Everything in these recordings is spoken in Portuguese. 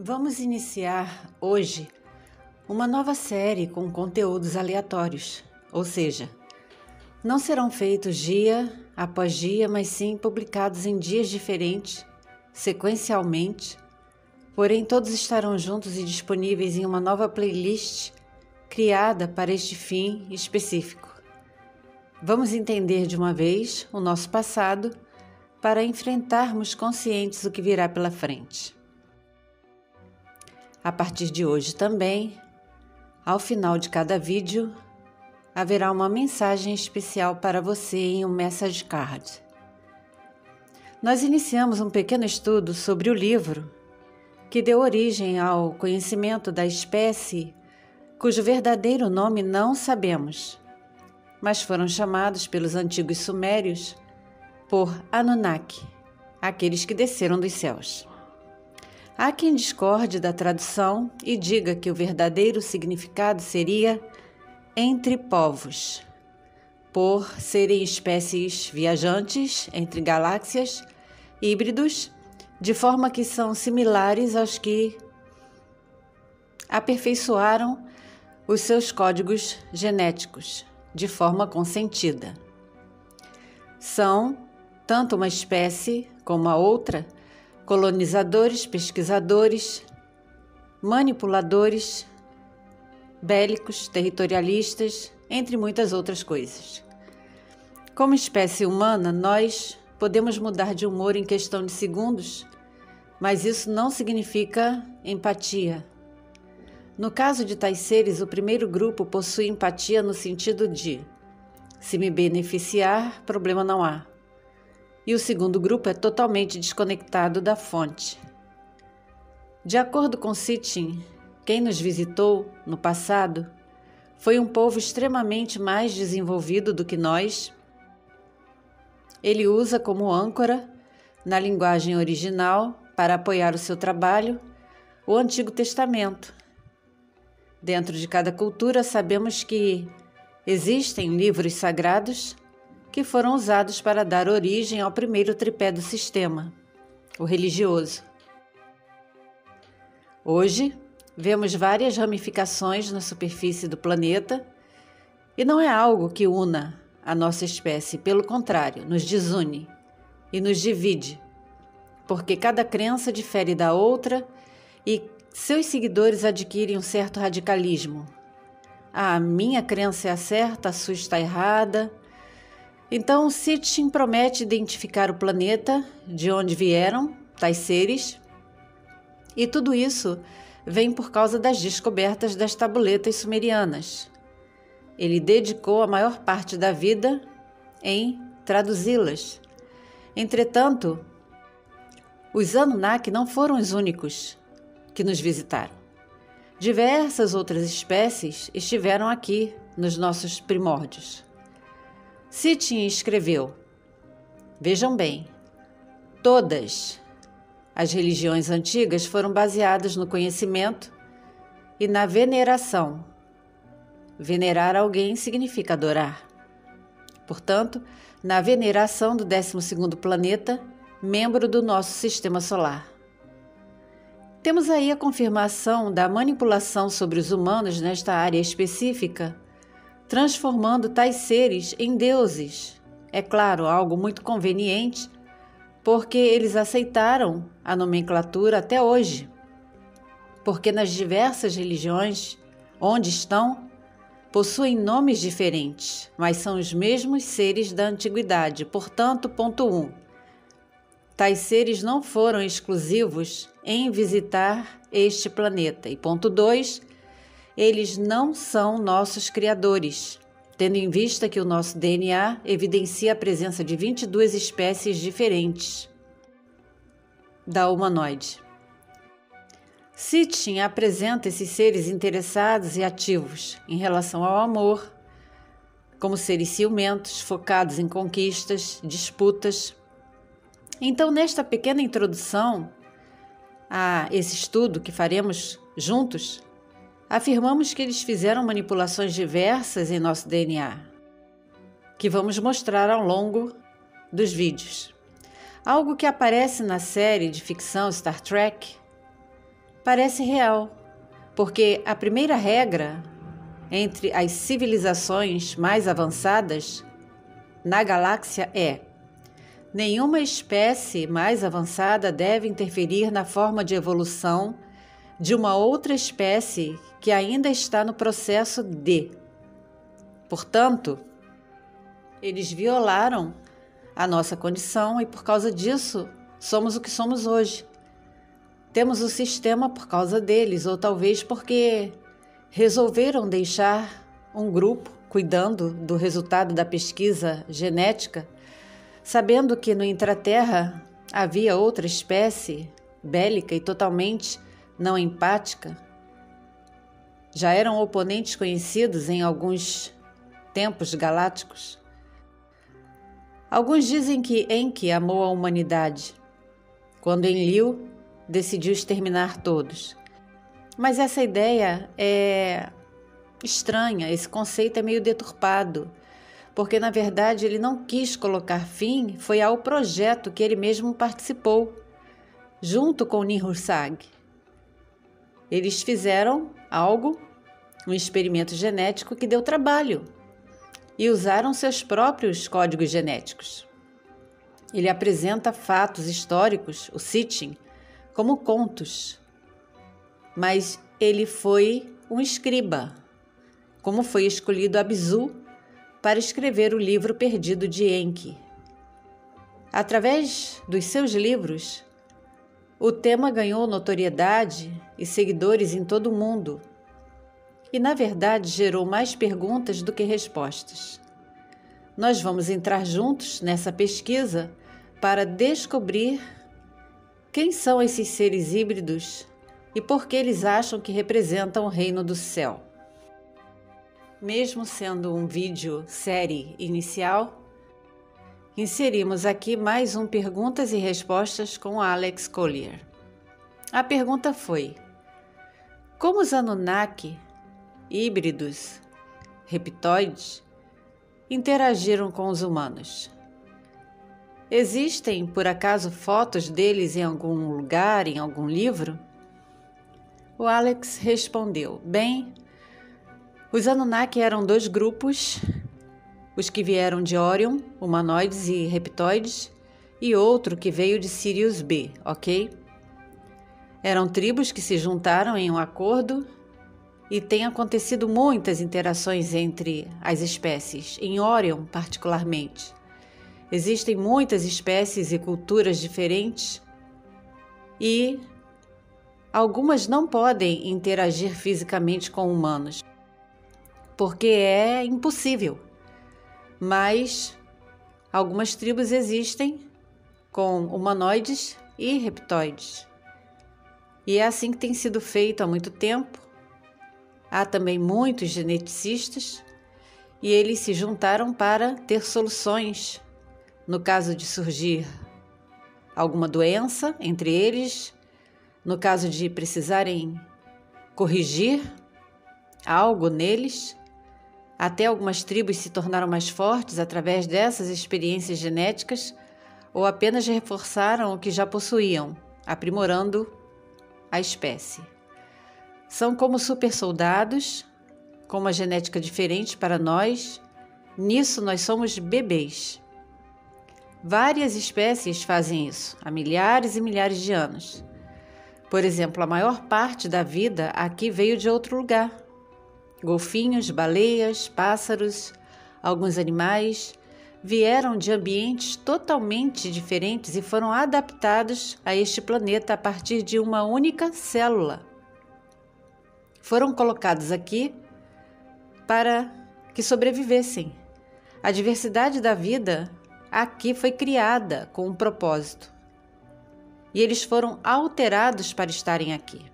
Vamos iniciar hoje uma nova série com conteúdos aleatórios, ou seja, não serão feitos dia após dia, mas sim publicados em dias diferentes, sequencialmente, porém todos estarão juntos e disponíveis em uma nova playlist criada para este fim específico. Vamos entender de uma vez o nosso passado para enfrentarmos conscientes o que virá pela frente. A partir de hoje também, ao final de cada vídeo, haverá uma mensagem especial para você em um message card. Nós iniciamos um pequeno estudo sobre o livro que deu origem ao conhecimento da espécie cujo verdadeiro nome não sabemos, mas foram chamados pelos antigos sumérios por Anunnaki, aqueles que desceram dos céus. Há quem discorde da tradução e diga que o verdadeiro significado seria entre povos, por serem espécies viajantes entre galáxias, híbridos, de forma que são similares aos que aperfeiçoaram os seus códigos genéticos de forma consentida. São tanto uma espécie como a outra colonizadores, pesquisadores, manipuladores, bélicos, territorialistas, entre muitas outras coisas. Como espécie humana, nós podemos mudar de humor em questão de segundos, mas isso não significa empatia. No caso de tais seres, o primeiro grupo possui empatia no sentido de: se me beneficiar, problema não há e o segundo grupo é totalmente desconectado da fonte. De acordo com Sitchin, quem nos visitou no passado foi um povo extremamente mais desenvolvido do que nós. Ele usa como âncora, na linguagem original, para apoiar o seu trabalho, o Antigo Testamento. Dentro de cada cultura, sabemos que existem livros sagrados que foram usados para dar origem ao primeiro tripé do sistema, o religioso. Hoje, vemos várias ramificações na superfície do planeta e não é algo que una a nossa espécie, pelo contrário, nos desune e nos divide, porque cada crença difere da outra e seus seguidores adquirem um certo radicalismo. Ah, minha crença é a certa, a sua está errada. Então, Sitchin promete identificar o planeta, de onde vieram tais seres, e tudo isso vem por causa das descobertas das tabuletas sumerianas. Ele dedicou a maior parte da vida em traduzi-las. Entretanto, os Anunnaki não foram os únicos que nos visitaram. Diversas outras espécies estiveram aqui nos nossos primórdios. Sitchin escreveu: Vejam bem, todas as religiões antigas foram baseadas no conhecimento e na veneração. Venerar alguém significa adorar. Portanto, na veneração do 12 planeta, membro do nosso sistema solar. Temos aí a confirmação da manipulação sobre os humanos nesta área específica transformando tais seres em deuses. É claro, algo muito conveniente, porque eles aceitaram a nomenclatura até hoje. Porque nas diversas religiões onde estão, possuem nomes diferentes, mas são os mesmos seres da antiguidade. Portanto, ponto 1. Um, tais seres não foram exclusivos em visitar este planeta. E ponto 2 eles não são nossos criadores, tendo em vista que o nosso DNA evidencia a presença de 22 espécies diferentes da humanoide. Sitchin apresenta esses seres interessados e ativos em relação ao amor, como seres ciumentos, focados em conquistas, disputas. Então, nesta pequena introdução a esse estudo que faremos juntos, afirmamos que eles fizeram manipulações diversas em nosso DNA, que vamos mostrar ao longo dos vídeos. Algo que aparece na série de ficção Star Trek parece real, porque a primeira regra entre as civilizações mais avançadas na galáxia é: nenhuma espécie mais avançada deve interferir na forma de evolução de uma outra espécie que ainda está no processo de. Portanto, eles violaram a nossa condição e por causa disso somos o que somos hoje. Temos o sistema por causa deles, ou talvez porque resolveram deixar um grupo cuidando do resultado da pesquisa genética, sabendo que no intraterra havia outra espécie bélica e totalmente não empática. Já eram oponentes conhecidos em alguns tempos galácticos. Alguns dizem que Enki amou a humanidade, quando Enlil decidiu exterminar todos. Mas essa ideia é estranha, esse conceito é meio deturpado, porque na verdade ele não quis colocar fim foi ao projeto que ele mesmo participou, junto com Nihursag. Eles fizeram algo, um experimento genético que deu trabalho e usaram seus próprios códigos genéticos. Ele apresenta fatos históricos, o Sitchin, como contos, mas ele foi um escriba, como foi escolhido Abzu para escrever o livro perdido de Enki. Através dos seus livros, o tema ganhou notoriedade e seguidores em todo o mundo, e na verdade gerou mais perguntas do que respostas. Nós vamos entrar juntos nessa pesquisa para descobrir quem são esses seres híbridos e por que eles acham que representam o reino do céu. Mesmo sendo um vídeo série inicial, inserimos aqui mais um perguntas e respostas com Alex Collier. A pergunta foi: Como os Anunnaki, híbridos, reptoides, interagiram com os humanos? Existem, por acaso, fotos deles em algum lugar, em algum livro? O Alex respondeu: Bem, os Anunnaki eram dois grupos os que vieram de Orion, humanoides e reptoides, e outro que veio de Sirius B, ok? Eram tribos que se juntaram em um acordo e tem acontecido muitas interações entre as espécies, em Orion particularmente. Existem muitas espécies e culturas diferentes e algumas não podem interagir fisicamente com humanos, porque é impossível mas algumas tribos existem com humanoides e reptoides. E é assim que tem sido feito há muito tempo. Há também muitos geneticistas e eles se juntaram para ter soluções no caso de surgir alguma doença entre eles, no caso de precisarem corrigir algo neles até algumas tribos se tornaram mais fortes através dessas experiências genéticas ou apenas reforçaram o que já possuíam, aprimorando a espécie. São como super soldados, com uma genética diferente para nós, nisso nós somos bebês. Várias espécies fazem isso há milhares e milhares de anos. Por exemplo, a maior parte da vida aqui veio de outro lugar, Golfinhos, baleias, pássaros, alguns animais vieram de ambientes totalmente diferentes e foram adaptados a este planeta a partir de uma única célula. Foram colocados aqui para que sobrevivessem. A diversidade da vida aqui foi criada com um propósito. E eles foram alterados para estarem aqui.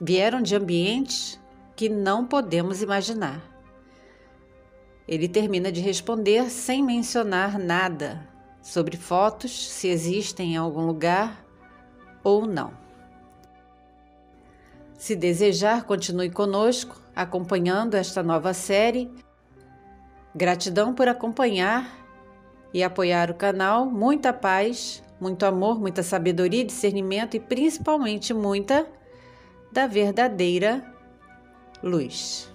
Vieram de ambientes que não podemos imaginar. Ele termina de responder sem mencionar nada sobre fotos, se existem em algum lugar ou não. Se desejar, continue conosco, acompanhando esta nova série. Gratidão por acompanhar e apoiar o canal. Muita paz, muito amor, muita sabedoria, discernimento e principalmente muita da verdadeira luz.